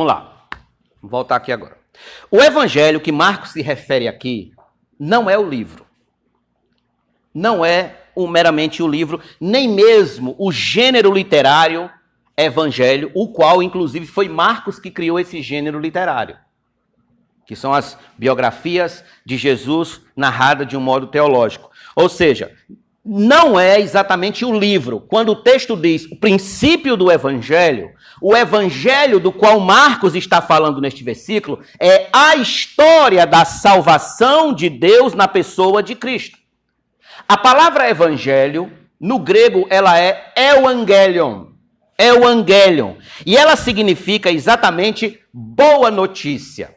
Vamos lá. Vou voltar aqui agora. O evangelho que Marcos se refere aqui não é o livro. Não é meramente o livro, nem mesmo o gênero literário evangelho, o qual, inclusive, foi Marcos que criou esse gênero literário, que são as biografias de Jesus narradas de um modo teológico. Ou seja, não é exatamente o livro. Quando o texto diz o princípio do evangelho, o evangelho do qual Marcos está falando neste versículo é a história da salvação de Deus na pessoa de Cristo. A palavra evangelho, no grego, ela é evangelion. Evangelion. E ela significa exatamente boa notícia.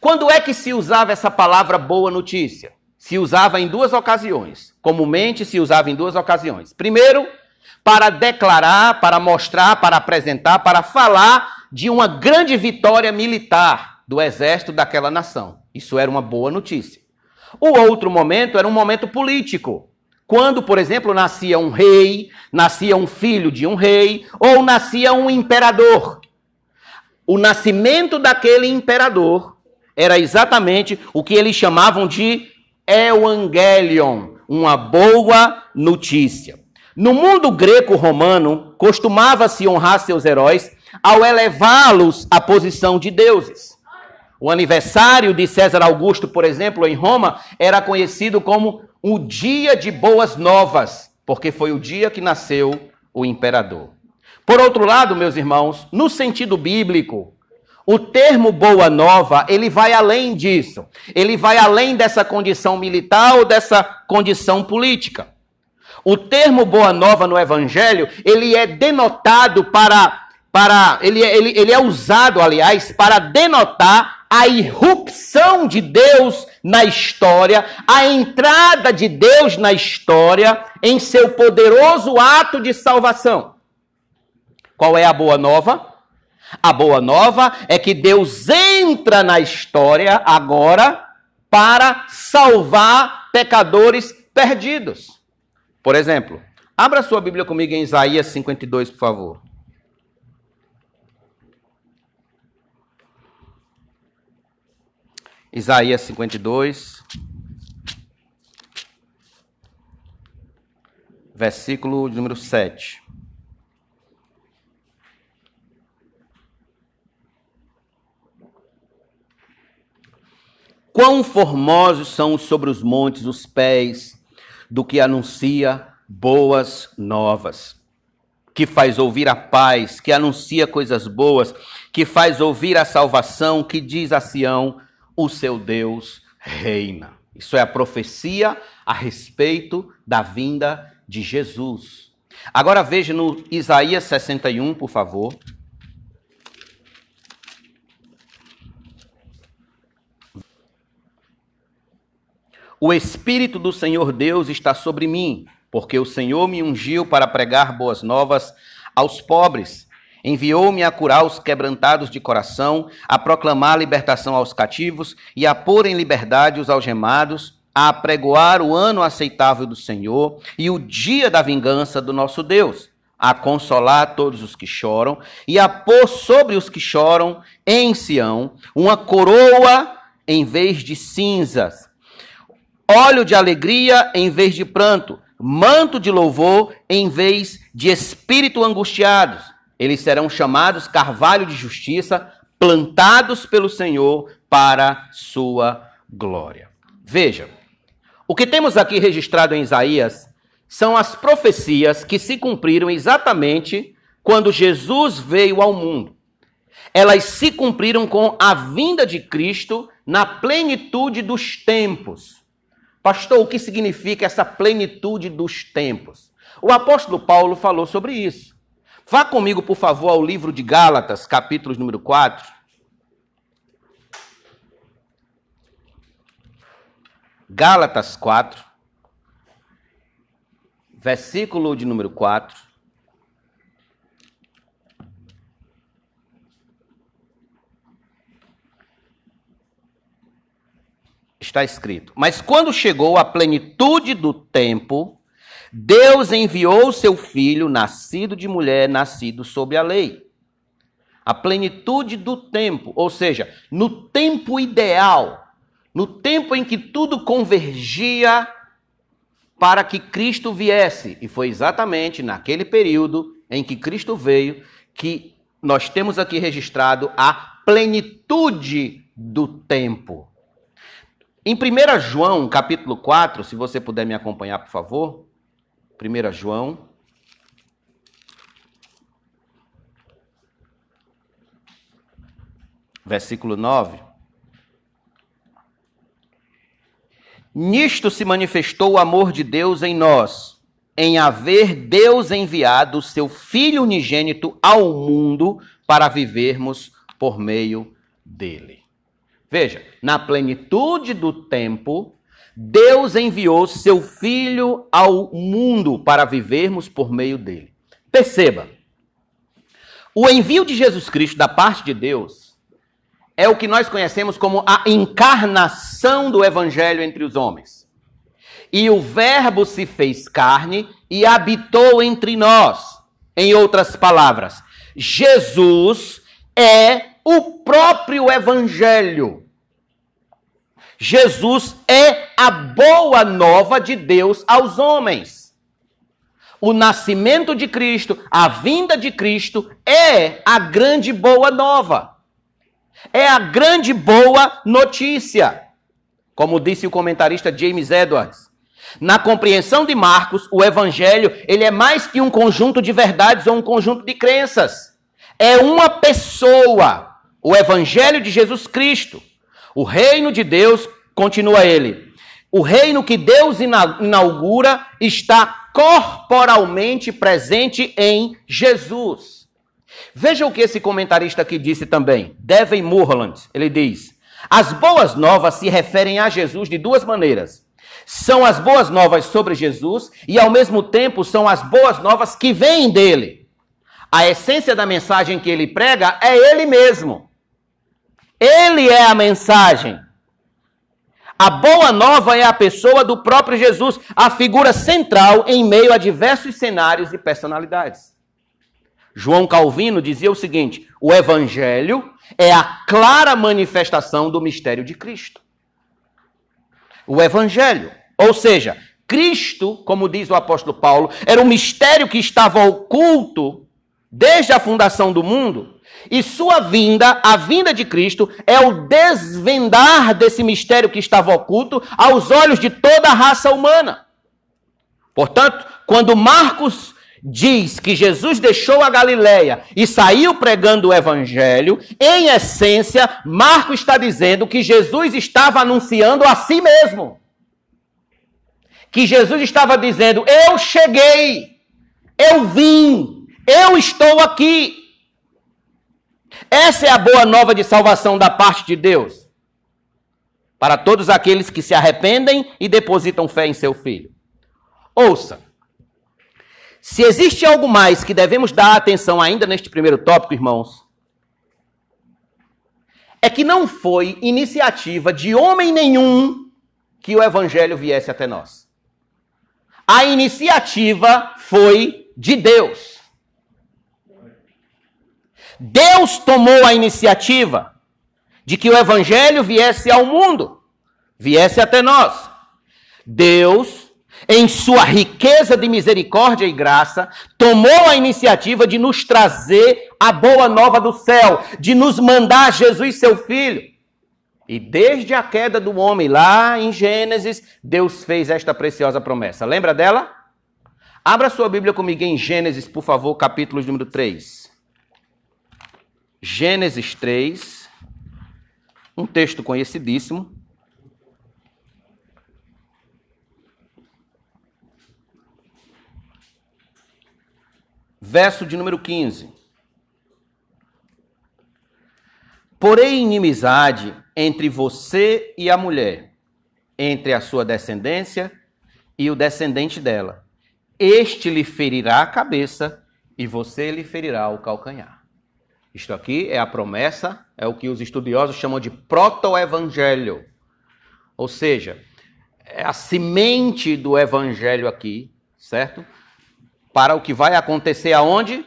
Quando é que se usava essa palavra boa notícia? Se usava em duas ocasiões. Comumente se usava em duas ocasiões. Primeiro, para declarar, para mostrar, para apresentar, para falar de uma grande vitória militar do exército daquela nação. Isso era uma boa notícia. O outro momento era um momento político. Quando, por exemplo, nascia um rei, nascia um filho de um rei, ou nascia um imperador. O nascimento daquele imperador era exatamente o que eles chamavam de Evangelion, uma boa notícia. No mundo greco-romano, costumava-se honrar seus heróis ao elevá-los à posição de deuses. O aniversário de César Augusto, por exemplo, em Roma, era conhecido como o Dia de Boas Novas, porque foi o dia que nasceu o imperador. Por outro lado, meus irmãos, no sentido bíblico, o termo boa nova, ele vai além disso. Ele vai além dessa condição militar ou dessa condição política. O termo boa nova no evangelho, ele é denotado para para ele, ele, ele é usado, aliás, para denotar a irrupção de Deus na história, a entrada de Deus na história em seu poderoso ato de salvação. Qual é a boa nova? A boa nova é que Deus entra na história agora para salvar pecadores perdidos. Por exemplo, abra sua Bíblia comigo em Isaías 52, por favor. Isaías 52, versículo número 7. Quão formosos são sobre os montes os pés do que anuncia boas novas, que faz ouvir a paz, que anuncia coisas boas, que faz ouvir a salvação, que diz a Sião: o seu Deus reina. Isso é a profecia a respeito da vinda de Jesus. Agora veja no Isaías 61, por favor. O Espírito do Senhor Deus está sobre mim, porque o Senhor me ungiu para pregar boas novas aos pobres. Enviou-me a curar os quebrantados de coração, a proclamar a libertação aos cativos e a pôr em liberdade os algemados, a apregoar o ano aceitável do Senhor e o dia da vingança do nosso Deus, a consolar todos os que choram e a pôr sobre os que choram em Sião uma coroa em vez de cinzas óleo de alegria em vez de pranto, manto de louvor em vez de espírito angustiados. Eles serão chamados carvalho de justiça, plantados pelo Senhor para sua glória. Veja, o que temos aqui registrado em Isaías são as profecias que se cumpriram exatamente quando Jesus veio ao mundo. Elas se cumpriram com a vinda de Cristo na plenitude dos tempos. Pastor, o que significa essa plenitude dos tempos? O apóstolo Paulo falou sobre isso. Vá comigo, por favor, ao livro de Gálatas, capítulo número 4. Gálatas 4, versículo de número 4. Está escrito: Mas quando chegou a plenitude do tempo, Deus enviou seu filho, nascido de mulher, nascido sob a lei. a plenitude do tempo, ou seja, no tempo ideal, no tempo em que tudo convergia para que Cristo viesse. E foi exatamente naquele período em que Cristo veio que nós temos aqui registrado a plenitude do tempo. Em 1 João, capítulo 4, se você puder me acompanhar, por favor. 1 João. Versículo 9. Nisto se manifestou o amor de Deus em nós, em haver Deus enviado o seu Filho unigênito ao mundo para vivermos por meio dele. Veja, na plenitude do tempo, Deus enviou seu Filho ao mundo para vivermos por meio dele. Perceba, o envio de Jesus Cristo da parte de Deus é o que nós conhecemos como a encarnação do evangelho entre os homens. E o Verbo se fez carne e habitou entre nós. Em outras palavras, Jesus é o próprio evangelho. Jesus é a boa nova de Deus aos homens. O nascimento de Cristo, a vinda de Cristo é a grande boa nova. É a grande boa notícia. Como disse o comentarista James Edwards, na compreensão de Marcos, o evangelho, ele é mais que um conjunto de verdades ou um conjunto de crenças. É uma pessoa, o evangelho de Jesus Cristo. O reino de Deus, continua ele, o reino que Deus inaugura está corporalmente presente em Jesus. Veja o que esse comentarista aqui disse também, Devin Murland. Ele diz: As boas novas se referem a Jesus de duas maneiras. São as boas novas sobre Jesus e, ao mesmo tempo, são as boas novas que vêm dele. A essência da mensagem que ele prega é ele mesmo. Ele é a mensagem. A boa nova é a pessoa do próprio Jesus, a figura central em meio a diversos cenários e personalidades. João Calvino dizia o seguinte: o evangelho é a clara manifestação do mistério de Cristo. O evangelho, ou seja, Cristo, como diz o apóstolo Paulo, era um mistério que estava oculto desde a fundação do mundo, e sua vinda, a vinda de Cristo, é o desvendar desse mistério que estava oculto aos olhos de toda a raça humana. Portanto, quando Marcos diz que Jesus deixou a Galileia e saiu pregando o evangelho, em essência, Marco está dizendo que Jesus estava anunciando a si mesmo. Que Jesus estava dizendo: Eu cheguei, eu vim, eu estou aqui. Essa é a boa nova de salvação da parte de Deus. Para todos aqueles que se arrependem e depositam fé em seu filho. Ouça. Se existe algo mais que devemos dar atenção ainda neste primeiro tópico, irmãos, é que não foi iniciativa de homem nenhum que o evangelho viesse até nós. A iniciativa foi de Deus. Deus tomou a iniciativa de que o evangelho viesse ao mundo, viesse até nós. Deus em sua riqueza de misericórdia e graça, tomou a iniciativa de nos trazer a boa nova do céu, de nos mandar Jesus, seu filho. E desde a queda do homem, lá em Gênesis, Deus fez esta preciosa promessa. Lembra dela? Abra sua Bíblia comigo em Gênesis, por favor, capítulo número 3. Gênesis 3, um texto conhecidíssimo. verso de número 15. Porém, inimizade entre você e a mulher, entre a sua descendência e o descendente dela. Este lhe ferirá a cabeça e você lhe ferirá o calcanhar. Isto aqui é a promessa, é o que os estudiosos chamam de proto-evangelho. Ou seja, é a semente do evangelho aqui, certo? para o que vai acontecer aonde?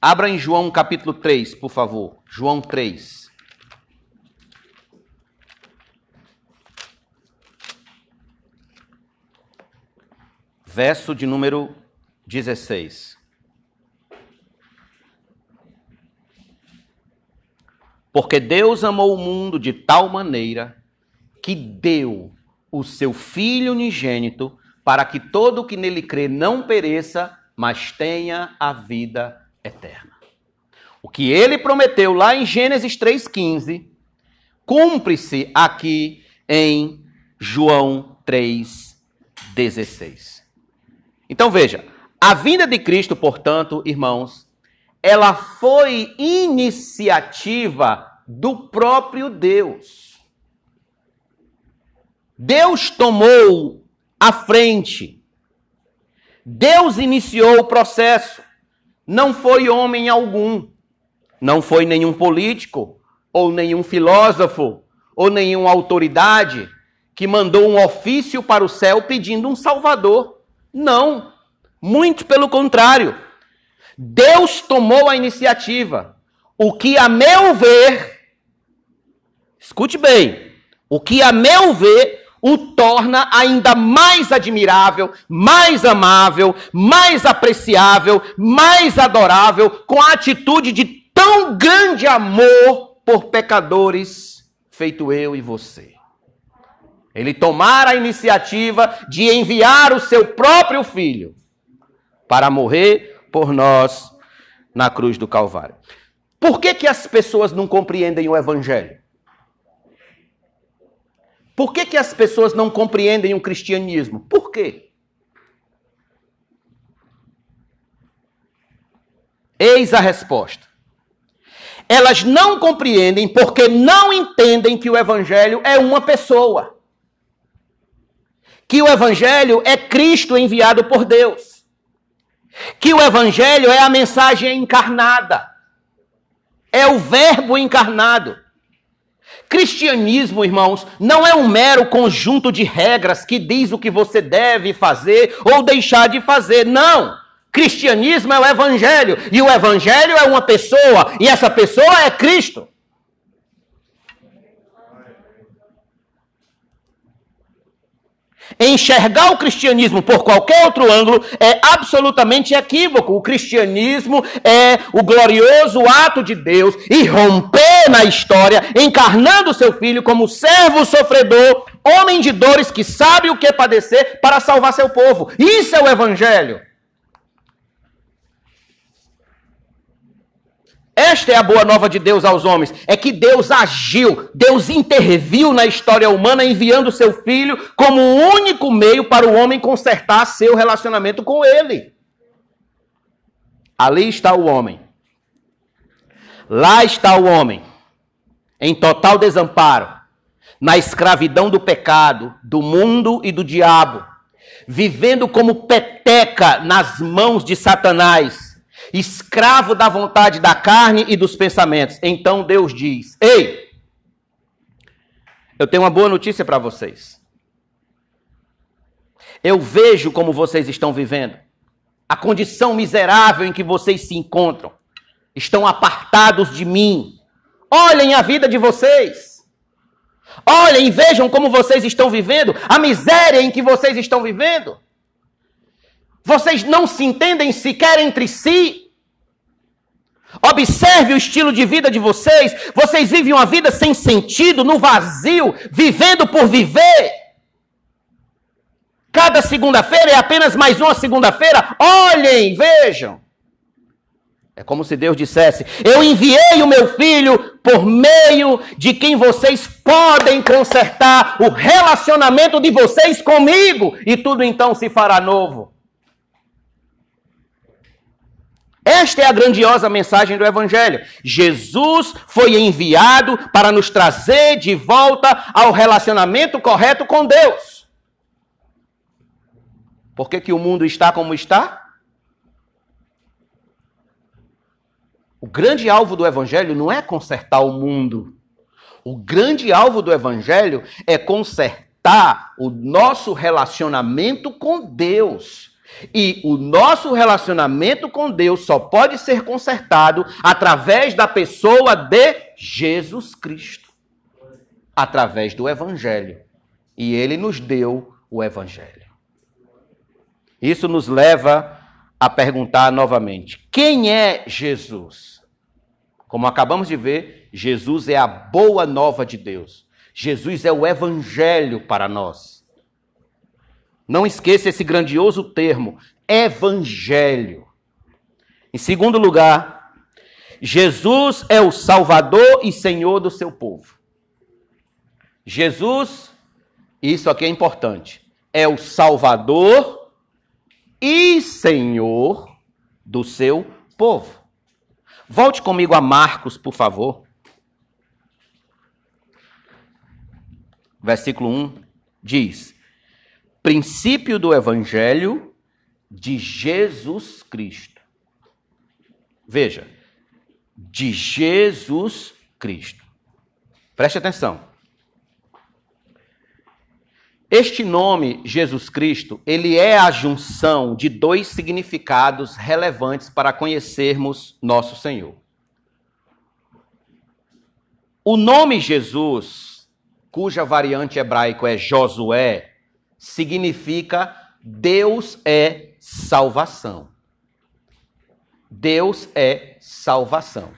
Abra em João capítulo 3, por favor. João 3. Verso de número 16. Porque Deus amou o mundo de tal maneira que deu o seu Filho unigênito para que todo o que nele crê não pereça, mas tenha a vida eterna. O que ele prometeu lá em Gênesis 3,15 cumpre-se aqui em João 3,16. Então veja, a vinda de Cristo, portanto, irmãos, ela foi iniciativa do próprio Deus. Deus tomou a frente. Deus iniciou o processo. Não foi homem algum. Não foi nenhum político, ou nenhum filósofo, ou nenhuma autoridade que mandou um ofício para o céu pedindo um salvador. Não. Muito pelo contrário. Deus tomou a iniciativa. O que, a meu ver, escute bem, o que, a meu ver, o torna ainda mais admirável, mais amável, mais apreciável, mais adorável, com a atitude de tão grande amor por pecadores, feito eu e você. Ele tomar a iniciativa de enviar o seu próprio filho para morrer por nós na cruz do Calvário. Por que, que as pessoas não compreendem o Evangelho? Por que, que as pessoas não compreendem o cristianismo? Por quê? Eis a resposta. Elas não compreendem porque não entendem que o Evangelho é uma pessoa. Que o Evangelho é Cristo enviado por Deus. Que o Evangelho é a mensagem encarnada. É o Verbo encarnado. Cristianismo, irmãos, não é um mero conjunto de regras que diz o que você deve fazer ou deixar de fazer. Não! Cristianismo é o Evangelho. E o Evangelho é uma pessoa. E essa pessoa é Cristo. Enxergar o cristianismo por qualquer outro ângulo é absolutamente equívoco. O cristianismo é o glorioso ato de Deus e romper na história, encarnando seu filho como servo sofredor, homem de dores que sabe o que padecer para salvar seu povo. Isso é o evangelho. Esta é a boa nova de Deus aos homens: é que Deus agiu, Deus interviu na história humana, enviando seu filho como o único meio para o homem consertar seu relacionamento com ele. Ali está o homem. Lá está o homem, em total desamparo, na escravidão do pecado, do mundo e do diabo, vivendo como peteca nas mãos de Satanás escravo da vontade da carne e dos pensamentos. Então Deus diz: Ei, eu tenho uma boa notícia para vocês. Eu vejo como vocês estão vivendo, a condição miserável em que vocês se encontram. Estão apartados de mim. Olhem a vida de vocês. Olhem e vejam como vocês estão vivendo, a miséria em que vocês estão vivendo. Vocês não se entendem sequer entre si. Observe o estilo de vida de vocês. Vocês vivem uma vida sem sentido, no vazio, vivendo por viver. Cada segunda-feira é apenas mais uma segunda-feira. Olhem, vejam. É como se Deus dissesse: Eu enviei o meu filho por meio de quem vocês podem consertar o relacionamento de vocês comigo, e tudo então se fará novo. Esta é a grandiosa mensagem do Evangelho. Jesus foi enviado para nos trazer de volta ao relacionamento correto com Deus. Por que, que o mundo está como está? O grande alvo do Evangelho não é consertar o mundo. O grande alvo do Evangelho é consertar o nosso relacionamento com Deus E o nosso relacionamento com Deus só pode ser consertado através da pessoa de Jesus Cristo através do Evangelho. E ele nos deu o Evangelho. Isso nos leva a perguntar novamente: quem é Jesus? Como acabamos de ver, Jesus é a boa nova de Deus. Jesus é o Evangelho para nós. Não esqueça esse grandioso termo, Evangelho. Em segundo lugar, Jesus é o Salvador e Senhor do seu povo. Jesus, isso aqui é importante, é o Salvador e Senhor do seu povo. Volte comigo a Marcos, por favor. Versículo 1 diz: Princípio do Evangelho de Jesus Cristo. Veja, de Jesus Cristo. Preste atenção. Este nome, Jesus Cristo, ele é a junção de dois significados relevantes para conhecermos nosso Senhor. O nome Jesus, cuja variante hebraico é Josué, significa Deus é salvação. Deus é salvação.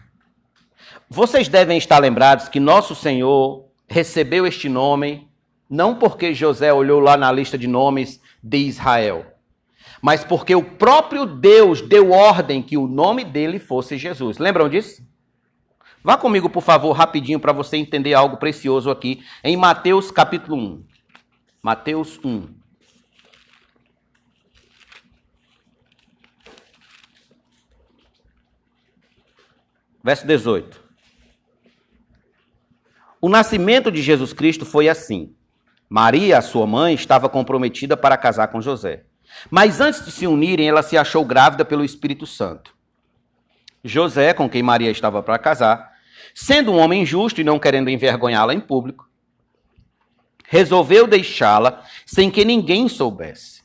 Vocês devem estar lembrados que nosso Senhor recebeu este nome não porque José olhou lá na lista de nomes de Israel, mas porque o próprio Deus deu ordem que o nome dele fosse Jesus. Lembram disso? Vá comigo, por favor, rapidinho, para você entender algo precioso aqui, em Mateus capítulo 1. Mateus 1. Verso 18. O nascimento de Jesus Cristo foi assim. Maria, sua mãe, estava comprometida para casar com José. Mas antes de se unirem, ela se achou grávida pelo Espírito Santo. José, com quem Maria estava para casar, sendo um homem justo e não querendo envergonhá-la em público, resolveu deixá-la sem que ninguém soubesse.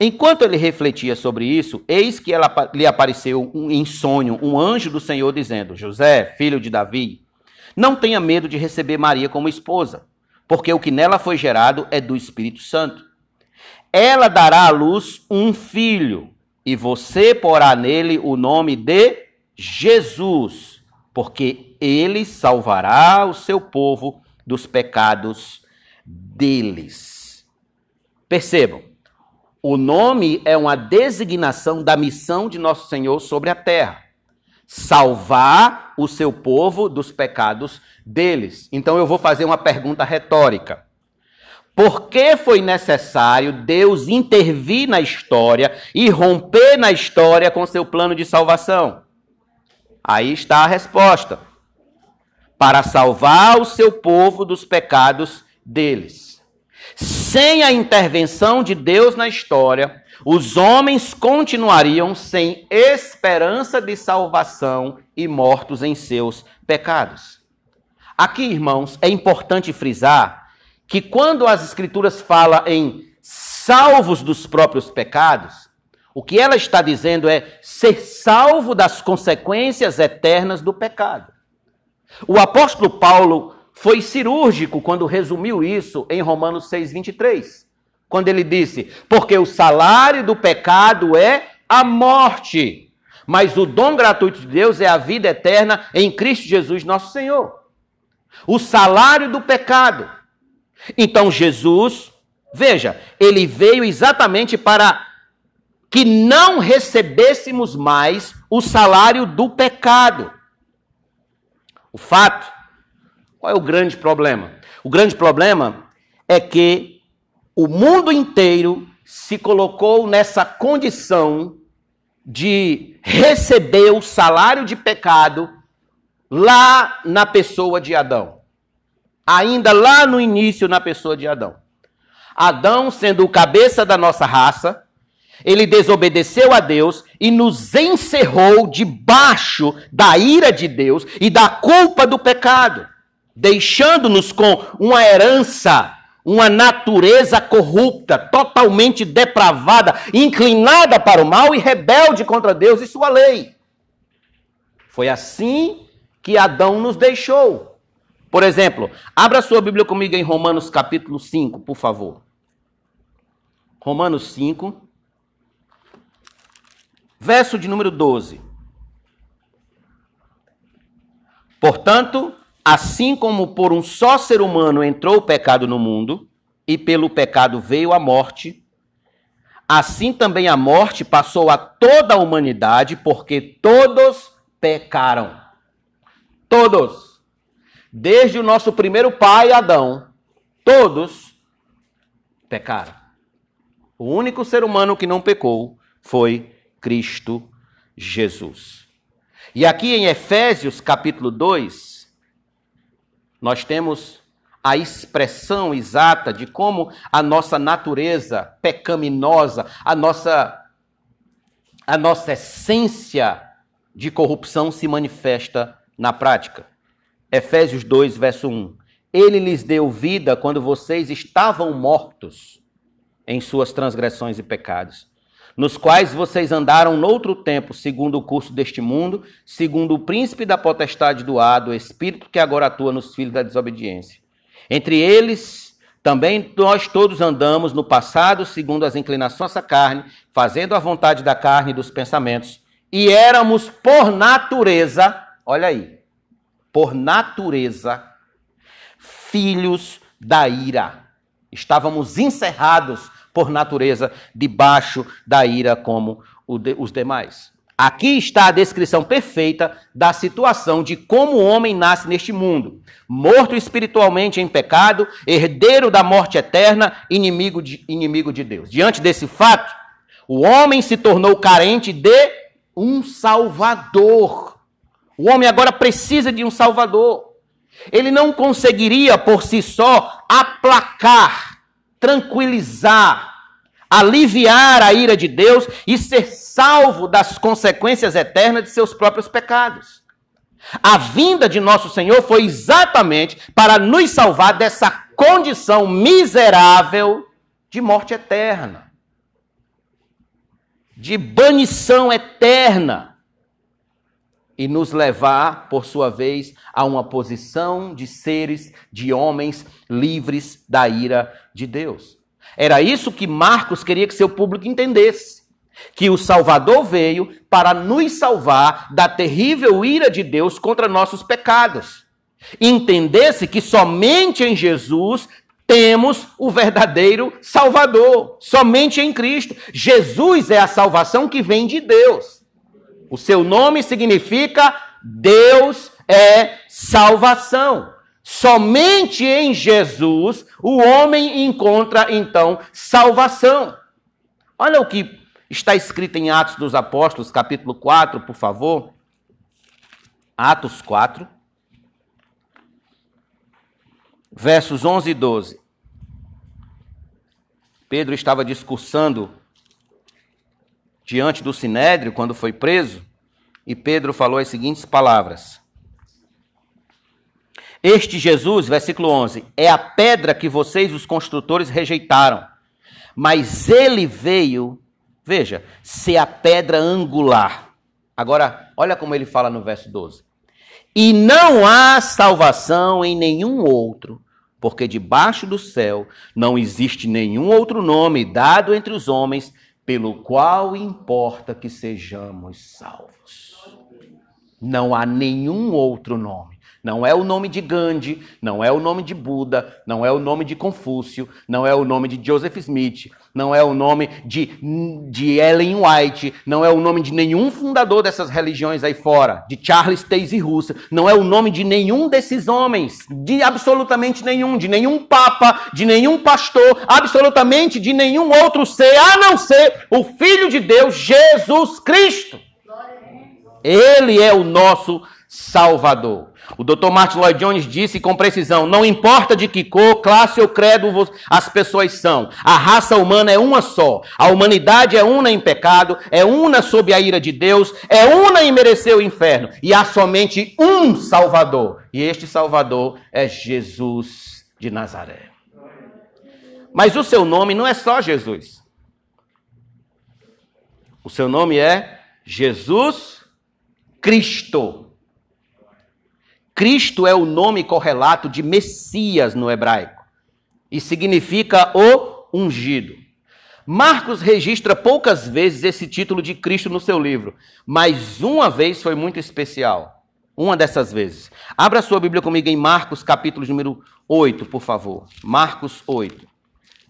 Enquanto ele refletia sobre isso, eis que ela, lhe apareceu um, em sonho um anjo do Senhor dizendo: José, filho de Davi, não tenha medo de receber Maria como esposa porque o que nela foi gerado é do Espírito Santo. Ela dará à luz um filho, e você porá nele o nome de Jesus, porque ele salvará o seu povo dos pecados deles. Percebam, o nome é uma designação da missão de nosso Senhor sobre a terra salvar o seu povo dos pecados deles. Então eu vou fazer uma pergunta retórica. Por que foi necessário Deus intervir na história e romper na história com seu plano de salvação? Aí está a resposta. Para salvar o seu povo dos pecados deles. Sem a intervenção de Deus na história, os homens continuariam sem esperança de salvação e mortos em seus pecados. Aqui, irmãos, é importante frisar que quando as Escrituras falam em salvos dos próprios pecados, o que ela está dizendo é ser salvo das consequências eternas do pecado. O apóstolo Paulo foi cirúrgico quando resumiu isso em Romanos 6,23 quando ele disse: Porque o salário do pecado é a morte, mas o dom gratuito de Deus é a vida eterna em Cristo Jesus, nosso Senhor. O salário do pecado. Então Jesus, veja, ele veio exatamente para que não recebêssemos mais o salário do pecado. O fato, qual é o grande problema? O grande problema é que o mundo inteiro se colocou nessa condição de receber o salário de pecado lá na pessoa de Adão. Ainda lá no início, na pessoa de Adão. Adão, sendo o cabeça da nossa raça, ele desobedeceu a Deus e nos encerrou debaixo da ira de Deus e da culpa do pecado, deixando-nos com uma herança uma natureza corrupta, totalmente depravada, inclinada para o mal e rebelde contra Deus e sua lei. Foi assim que Adão nos deixou. Por exemplo, abra sua Bíblia comigo em Romanos capítulo 5, por favor. Romanos 5, verso de número 12. Portanto, assim como por um só ser humano entrou o pecado no mundo, e pelo pecado veio a morte, assim também a morte passou a toda a humanidade, porque todos pecaram. Todos. Desde o nosso primeiro pai, Adão, todos pecaram. O único ser humano que não pecou foi Cristo Jesus. E aqui em Efésios capítulo 2, nós temos a expressão exata de como a nossa natureza pecaminosa, a nossa a nossa essência de corrupção se manifesta na prática. Efésios 2, verso 1. Ele lhes deu vida quando vocês estavam mortos em suas transgressões e pecados nos quais vocês andaram noutro tempo, segundo o curso deste mundo, segundo o príncipe da potestade do ar, do espírito que agora atua nos filhos da desobediência. Entre eles, também nós todos andamos no passado, segundo as inclinações da carne, fazendo a vontade da carne e dos pensamentos, e éramos por natureza, olha aí, por natureza, filhos da ira. Estávamos encerrados por natureza, debaixo da ira como os demais. Aqui está a descrição perfeita da situação de como o homem nasce neste mundo. Morto espiritualmente em pecado, herdeiro da morte eterna, inimigo de, inimigo de Deus. Diante desse fato, o homem se tornou carente de um Salvador. O homem agora precisa de um Salvador. Ele não conseguiria por si só aplacar tranquilizar, aliviar a ira de Deus e ser salvo das consequências eternas de seus próprios pecados. A vinda de nosso Senhor foi exatamente para nos salvar dessa condição miserável de morte eterna, de banição eterna, e nos levar, por sua vez, a uma posição de seres, de homens livres da ira de Deus. Era isso que Marcos queria que seu público entendesse. Que o Salvador veio para nos salvar da terrível ira de Deus contra nossos pecados. Entendesse que somente em Jesus temos o verdadeiro Salvador. Somente em Cristo. Jesus é a salvação que vem de Deus. O seu nome significa Deus é salvação. Somente em Jesus o homem encontra então salvação. Olha o que está escrito em Atos dos Apóstolos, capítulo 4, por favor. Atos 4, versos 11 e 12. Pedro estava discursando diante do sinédrio quando foi preso, e Pedro falou as seguintes palavras: este Jesus, versículo 11, é a pedra que vocês, os construtores, rejeitaram. Mas ele veio, veja, ser a pedra angular. Agora, olha como ele fala no verso 12. E não há salvação em nenhum outro, porque debaixo do céu não existe nenhum outro nome dado entre os homens pelo qual importa que sejamos salvos. Não há nenhum outro nome. Não é o nome de Gandhi, não é o nome de Buda, não é o nome de Confúcio, não é o nome de Joseph Smith, não é o nome de, de Ellen White, não é o nome de nenhum fundador dessas religiões aí fora, de Charles Taze Russell, não é o nome de nenhum desses homens, de absolutamente nenhum, de nenhum papa, de nenhum pastor, absolutamente de nenhum outro ser, a não ser o Filho de Deus, Jesus Cristo. Ele é o nosso Salvador. O Dr. Martin Lloyd Jones disse com precisão: não importa de que cor, classe ou credo as pessoas são, a raça humana é uma só. A humanidade é una em pecado, é una sob a ira de Deus, é una em merecer o inferno. E há somente um Salvador. E este Salvador é Jesus de Nazaré. Mas o seu nome não é só Jesus. O seu nome é Jesus Cristo. Cristo é o nome correlato de Messias no hebraico e significa o ungido. Marcos registra poucas vezes esse título de Cristo no seu livro, mas uma vez foi muito especial. Uma dessas vezes. Abra sua Bíblia comigo em Marcos, capítulo número 8, por favor. Marcos 8.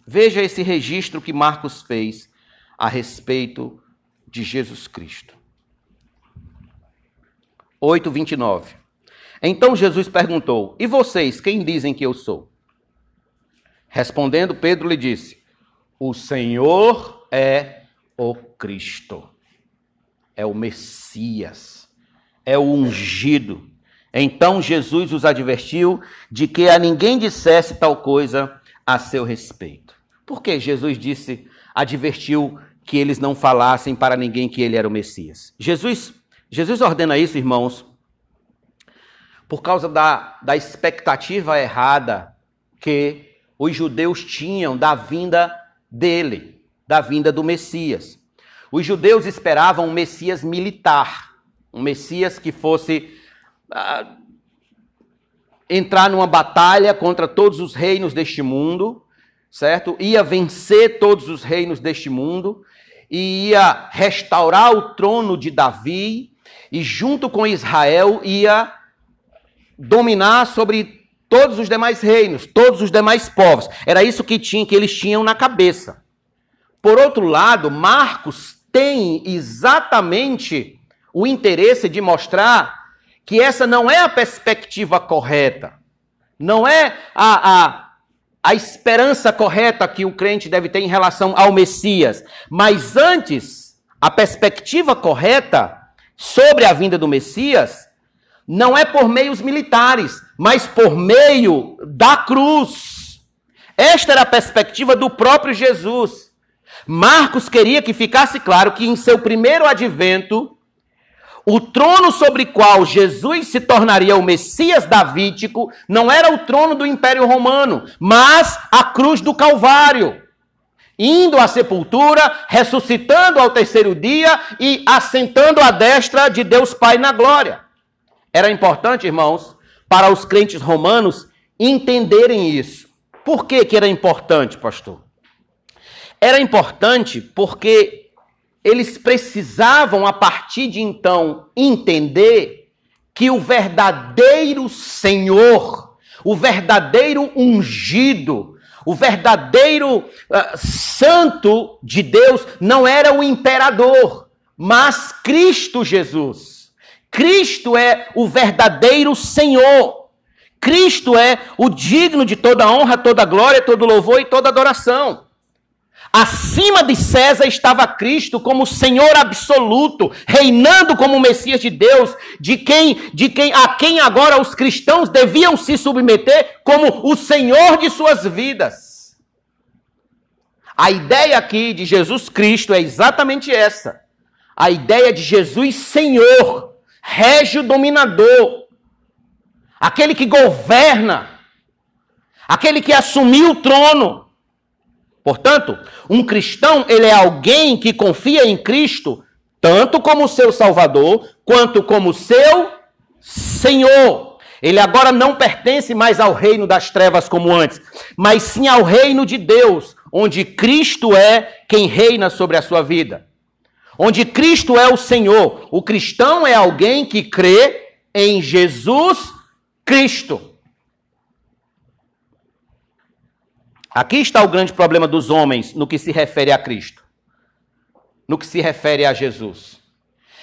Veja esse registro que Marcos fez a respeito de Jesus Cristo. 8, 29. Então Jesus perguntou: E vocês, quem dizem que eu sou? Respondendo, Pedro lhe disse: O Senhor é o Cristo, é o Messias, é o ungido. Então Jesus os advertiu de que a ninguém dissesse tal coisa a seu respeito. Por que Jesus disse, advertiu que eles não falassem para ninguém que ele era o Messias? Jesus, Jesus ordena isso, irmãos, por causa da, da expectativa errada que os judeus tinham da vinda dele, da vinda do Messias. Os judeus esperavam um Messias militar, um Messias que fosse ah, entrar numa batalha contra todos os reinos deste mundo certo? Ia vencer todos os reinos deste mundo e ia restaurar o trono de Davi e junto com Israel ia dominar sobre todos os demais reinos, todos os demais povos. Era isso que tinha que eles tinham na cabeça. Por outro lado, Marcos tem exatamente o interesse de mostrar que essa não é a perspectiva correta. Não é a, a a esperança correta que o crente deve ter em relação ao Messias. Mas antes, a perspectiva correta sobre a vinda do Messias não é por meios militares, mas por meio da cruz. Esta era a perspectiva do próprio Jesus. Marcos queria que ficasse claro que em seu primeiro advento, o trono sobre qual Jesus se tornaria o Messias davídico não era o trono do Império Romano, mas a cruz do Calvário. Indo à sepultura, ressuscitando ao terceiro dia e assentando à destra de Deus Pai na glória. Era importante, irmãos, para os crentes romanos entenderem isso. Por que, que era importante, pastor? Era importante porque eles precisavam, a partir de então, entender que o verdadeiro Senhor, o verdadeiro ungido, o verdadeiro uh, santo de Deus não era o imperador, mas Cristo Jesus. Cristo é o verdadeiro Senhor. Cristo é o digno de toda honra, toda glória, todo louvor e toda adoração. Acima de César estava Cristo como Senhor absoluto, reinando como Messias de Deus, de quem, de quem a quem agora os cristãos deviam se submeter como o Senhor de suas vidas. A ideia aqui de Jesus Cristo é exatamente essa. A ideia de Jesus Senhor, régio dominador, aquele que governa, aquele que assumiu o trono Portanto, um cristão, ele é alguém que confia em Cristo, tanto como seu Salvador, quanto como seu Senhor. Ele agora não pertence mais ao reino das trevas como antes, mas sim ao reino de Deus, onde Cristo é quem reina sobre a sua vida. Onde Cristo é o Senhor. O cristão é alguém que crê em Jesus Cristo. Aqui está o grande problema dos homens no que se refere a Cristo, no que se refere a Jesus.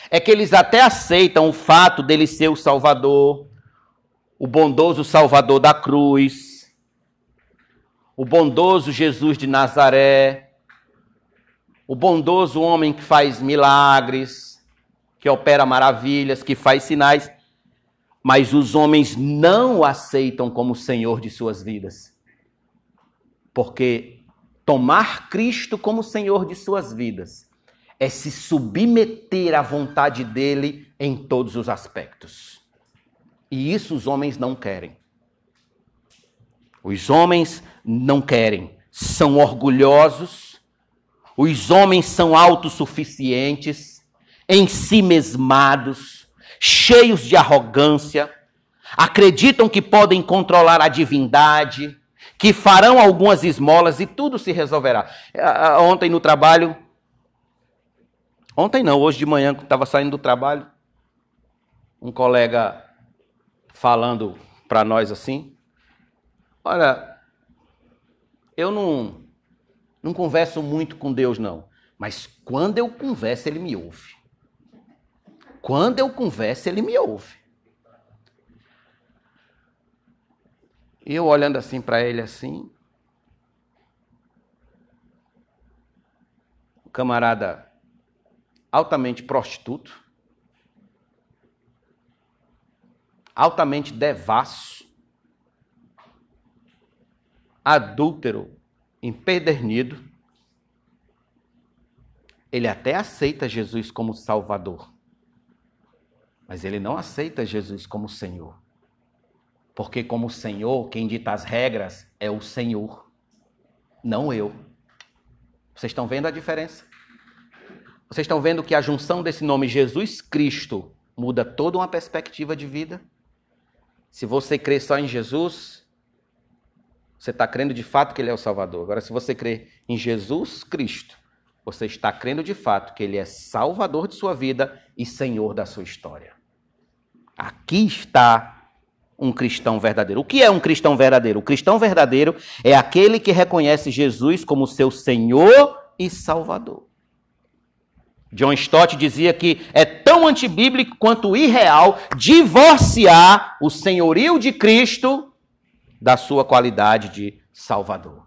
É que eles até aceitam o fato dele ser o Salvador, o bondoso Salvador da cruz, o bondoso Jesus de Nazaré, o bondoso homem que faz milagres, que opera maravilhas, que faz sinais, mas os homens não o aceitam como Senhor de suas vidas. Porque tomar Cristo como Senhor de suas vidas é se submeter à vontade dele em todos os aspectos. E isso os homens não querem. Os homens não querem são orgulhosos, os homens são autossuficientes, em si mesmados, cheios de arrogância, acreditam que podem controlar a divindade, que farão algumas esmolas e tudo se resolverá. Ontem no trabalho, ontem não, hoje de manhã, quando estava saindo do trabalho, um colega falando para nós assim: Olha, eu não, não converso muito com Deus, não, mas quando eu converso, Ele me ouve. Quando eu converso, Ele me ouve. E eu olhando assim para ele assim, camarada altamente prostituto, altamente devasso, adúltero, empedernido, ele até aceita Jesus como Salvador, mas ele não aceita Jesus como Senhor. Porque, como Senhor, quem dita as regras é o Senhor, não eu. Vocês estão vendo a diferença? Vocês estão vendo que a junção desse nome Jesus Cristo muda toda uma perspectiva de vida? Se você crê só em Jesus, você está crendo de fato que Ele é o Salvador. Agora, se você crê em Jesus Cristo, você está crendo de fato que Ele é Salvador de sua vida e Senhor da sua história. Aqui está um cristão verdadeiro. O que é um cristão verdadeiro? O cristão verdadeiro é aquele que reconhece Jesus como seu Senhor e Salvador. John Stott dizia que é tão antibíblico quanto irreal divorciar o senhorio de Cristo da sua qualidade de Salvador.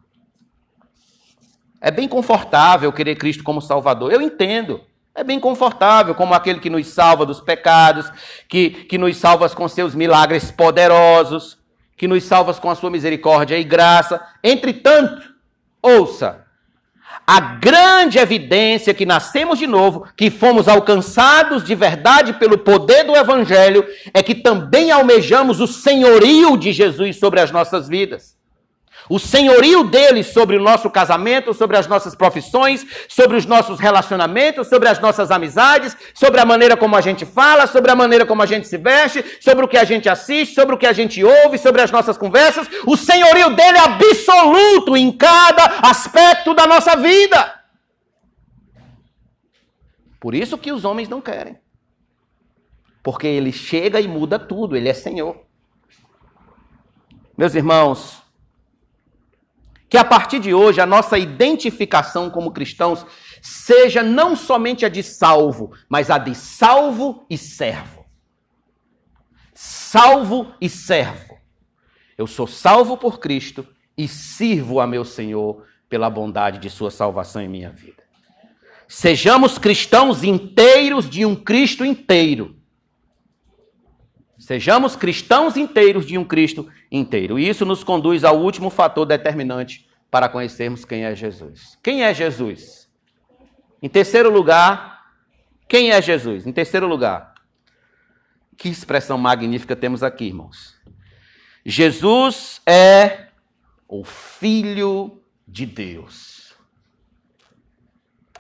É bem confortável querer Cristo como Salvador, eu entendo. É bem confortável, como aquele que nos salva dos pecados, que, que nos salva com seus milagres poderosos, que nos salva com a sua misericórdia e graça. Entretanto, ouça, a grande evidência que nascemos de novo, que fomos alcançados de verdade pelo poder do Evangelho, é que também almejamos o senhorio de Jesus sobre as nossas vidas. O senhorio dele sobre o nosso casamento, sobre as nossas profissões, sobre os nossos relacionamentos, sobre as nossas amizades, sobre a maneira como a gente fala, sobre a maneira como a gente se veste, sobre o que a gente assiste, sobre o que a gente ouve, sobre as nossas conversas. O senhorio dele é absoluto em cada aspecto da nossa vida. Por isso que os homens não querem. Porque ele chega e muda tudo, ele é Senhor. Meus irmãos, que a partir de hoje a nossa identificação como cristãos seja não somente a de salvo, mas a de salvo e servo. Salvo e servo. Eu sou salvo por Cristo e sirvo a meu Senhor pela bondade de Sua salvação em minha vida. Sejamos cristãos inteiros de um Cristo inteiro. Sejamos cristãos inteiros de um Cristo inteiro. E isso nos conduz ao último fator determinante para conhecermos quem é Jesus. Quem é Jesus? Em terceiro lugar, quem é Jesus? Em terceiro lugar, que expressão magnífica temos aqui, irmãos. Jesus é o Filho de Deus.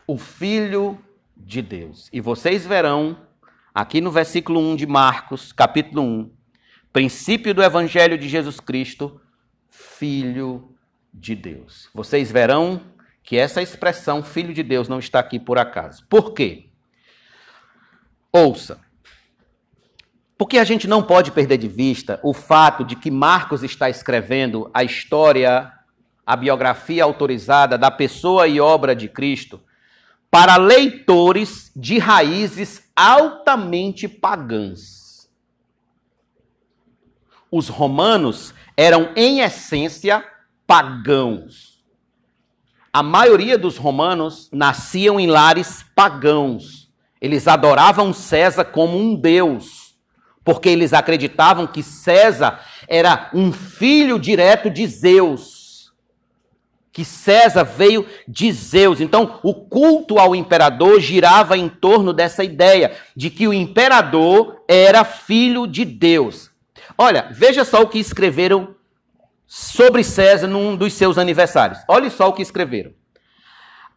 O Filho de Deus. E vocês verão aqui no versículo 1 de Marcos, capítulo 1, princípio do Evangelho de Jesus Cristo, Filho de Deus. Vocês verão que essa expressão Filho de Deus não está aqui por acaso. Por quê? Ouça. Porque a gente não pode perder de vista o fato de que Marcos está escrevendo a história, a biografia autorizada da pessoa e obra de Cristo para leitores de raízes altamente pagãs. Os romanos eram, em essência, pagãos. A maioria dos romanos nasciam em lares pagãos. Eles adoravam César como um deus, porque eles acreditavam que César era um filho direto de Zeus que César veio de Zeus. Então, o culto ao imperador girava em torno dessa ideia de que o imperador era filho de Deus. Olha, veja só o que escreveram sobre César num dos seus aniversários. Olhe só o que escreveram.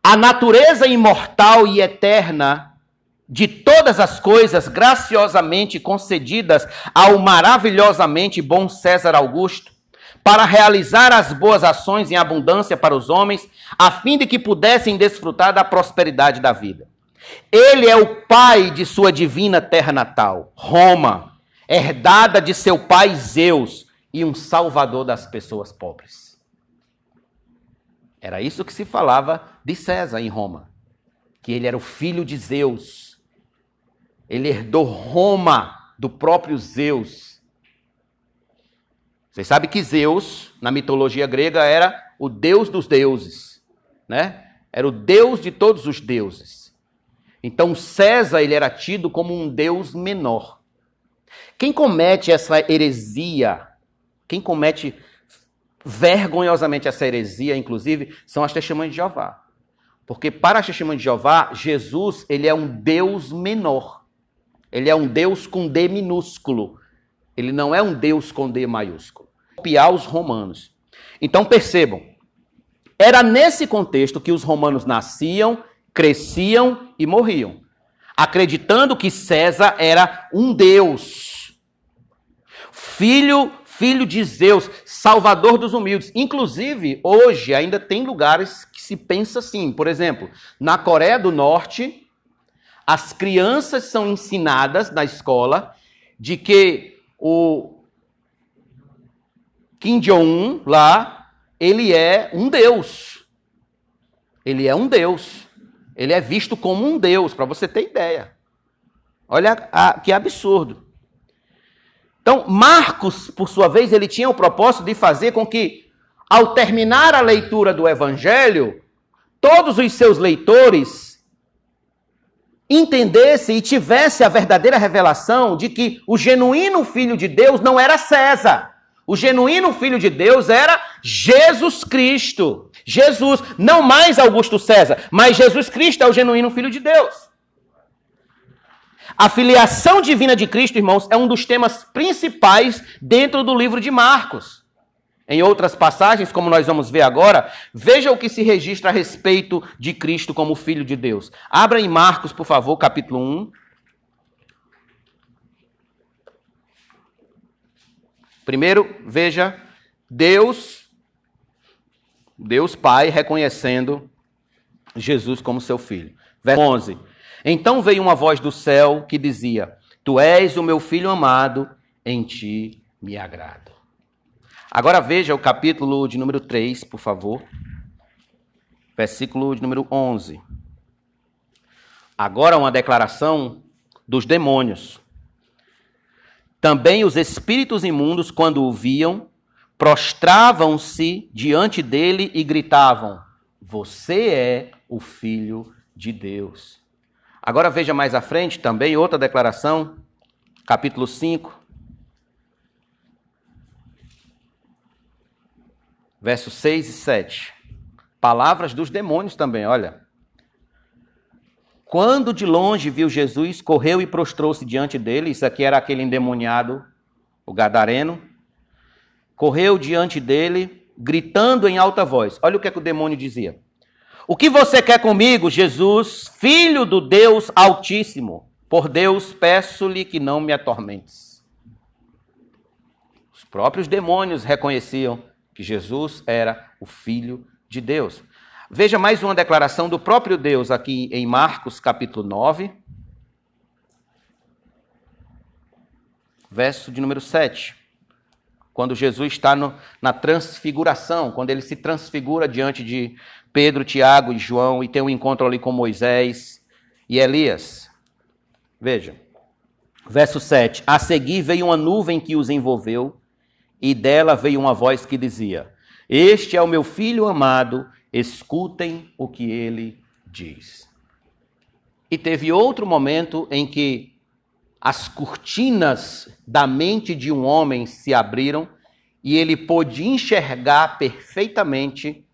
A natureza imortal e eterna de todas as coisas graciosamente concedidas ao maravilhosamente bom César Augusto, para realizar as boas ações em abundância para os homens, a fim de que pudessem desfrutar da prosperidade da vida. Ele é o pai de sua divina terra natal, Roma, herdada de seu pai Zeus e um salvador das pessoas pobres. Era isso que se falava de César em Roma, que ele era o filho de Zeus. Ele herdou Roma do próprio Zeus. Vocês sabem que Zeus, na mitologia grega, era o deus dos deuses, né? Era o deus de todos os deuses. Então César ele era tido como um deus menor. Quem comete essa heresia, quem comete vergonhosamente essa heresia, inclusive, são as testemunhas de Jeová. Porque para as testemunhas de Jeová, Jesus ele é um Deus menor. Ele é um Deus com D minúsculo. Ele não é um Deus com D maiúsculo. Copiar os romanos. Então percebam, era nesse contexto que os romanos nasciam, cresciam e morriam, acreditando que César era um Deus, filho filho de Zeus, salvador dos humildes. Inclusive, hoje ainda tem lugares que se pensa assim. Por exemplo, na Coreia do Norte, as crianças são ensinadas na escola de que o Kim Jong-un lá, ele é um deus. Ele é um deus. Ele é visto como um deus, para você ter ideia. Olha a, que absurdo. Então, Marcos, por sua vez, ele tinha o propósito de fazer com que, ao terminar a leitura do Evangelho, todos os seus leitores entendessem e tivessem a verdadeira revelação de que o genuíno Filho de Deus não era César. O genuíno Filho de Deus era Jesus Cristo. Jesus, não mais Augusto César, mas Jesus Cristo é o genuíno Filho de Deus. A filiação divina de Cristo, irmãos, é um dos temas principais dentro do livro de Marcos. Em outras passagens, como nós vamos ver agora, veja o que se registra a respeito de Cristo como Filho de Deus. Abra em Marcos, por favor, capítulo 1. Primeiro, veja Deus, Deus Pai reconhecendo Jesus como seu filho. Verso 11. Então veio uma voz do céu que dizia: Tu és o meu filho amado, em ti me agrado. Agora veja o capítulo de número 3, por favor. Versículo de número 11. Agora uma declaração dos demônios. Também os espíritos imundos, quando o viam, prostravam-se diante dele e gritavam: Você é o filho de Deus. Agora veja mais à frente também outra declaração, capítulo 5, versos 6 e 7. Palavras dos demônios também, olha. Quando de longe viu Jesus, correu e prostrou-se diante dele. Isso aqui era aquele endemoniado, o gadareno. Correu diante dele, gritando em alta voz. Olha o que, é que o demônio dizia. O que você quer comigo, Jesus, filho do Deus Altíssimo? Por Deus, peço-lhe que não me atormentes. Os próprios demônios reconheciam que Jesus era o filho de Deus. Veja mais uma declaração do próprio Deus aqui em Marcos, capítulo 9, verso de número 7. Quando Jesus está no, na transfiguração, quando ele se transfigura diante de Pedro, Tiago e João e tem um encontro ali com Moisés e Elias. Veja, verso 7: A seguir veio uma nuvem que os envolveu, e dela veio uma voz que dizia: Este é o meu filho amado, escutem o que ele diz. E teve outro momento em que as cortinas da mente de um homem se abriram e ele pôde enxergar perfeitamente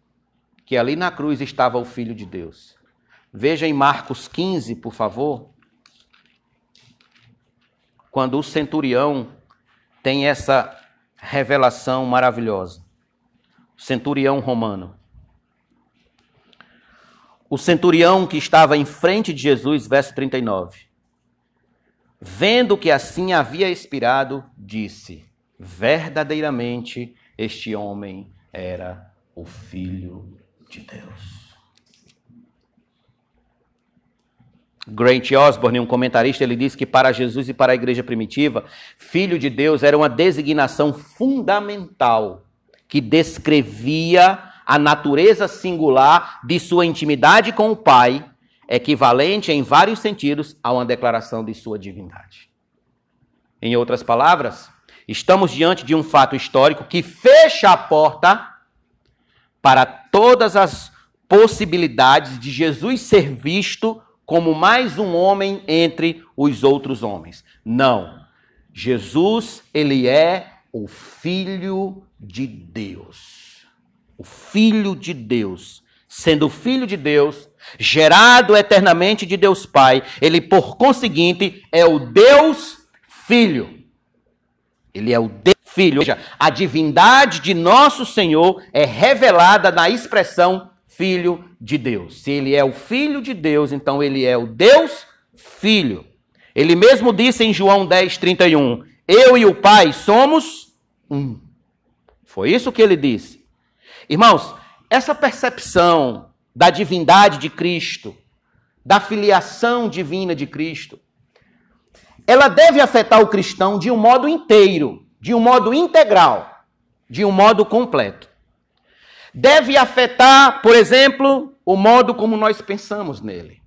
que ali na cruz estava o Filho de Deus. Veja em Marcos 15, por favor, quando o centurião tem essa revelação maravilhosa. centurião romano. O centurião que estava em frente de Jesus, verso 39. Vendo que assim havia expirado, disse: Verdadeiramente este homem era o Filho de Deus. Grant Osborne, um comentarista, ele diz que para Jesus e para a igreja primitiva, filho de Deus era uma designação fundamental que descrevia a natureza singular de sua intimidade com o Pai, equivalente em vários sentidos a uma declaração de sua divindade. Em outras palavras, estamos diante de um fato histórico que fecha a porta para todas as possibilidades de Jesus ser visto como mais um homem entre os outros homens. Não. Jesus, ele é o filho de Deus. O filho de Deus. Sendo filho de Deus, gerado eternamente de Deus Pai, ele por conseguinte é o Deus Filho. Ele é o Deus Filho. Ou seja, a divindade de nosso Senhor é revelada na expressão Filho de Deus. Se ele é o Filho de Deus, então ele é o Deus Filho. Ele mesmo disse em João 10, 31, Eu e o Pai somos um. Foi isso que ele disse. Irmãos, essa percepção da divindade de Cristo, da filiação divina de Cristo, ela deve afetar o cristão de um modo inteiro, de um modo integral, de um modo completo deve afetar, por exemplo, o modo como nós pensamos nele.